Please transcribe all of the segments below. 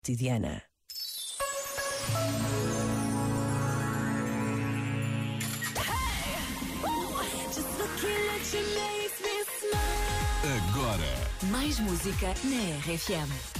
cotidiana. Agora, Mais música na RFM.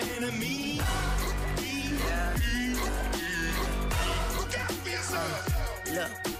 My enemy. Be. Look out for. Look,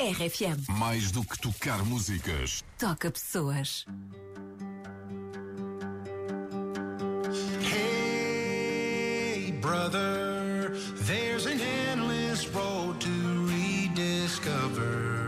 RFM. mais do que tocar músicas, Toca pessoas. Hey, brother, there's an endless road to rediscover.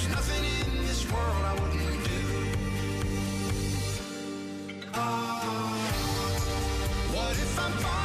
There's nothing in this world I wouldn't do. Oh, what if I'm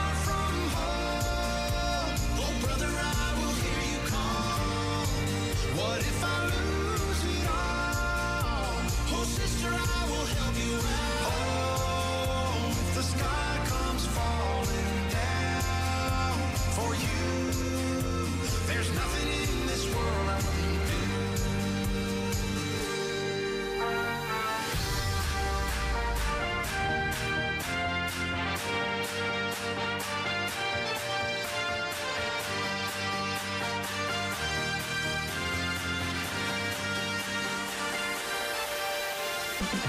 フフフフ。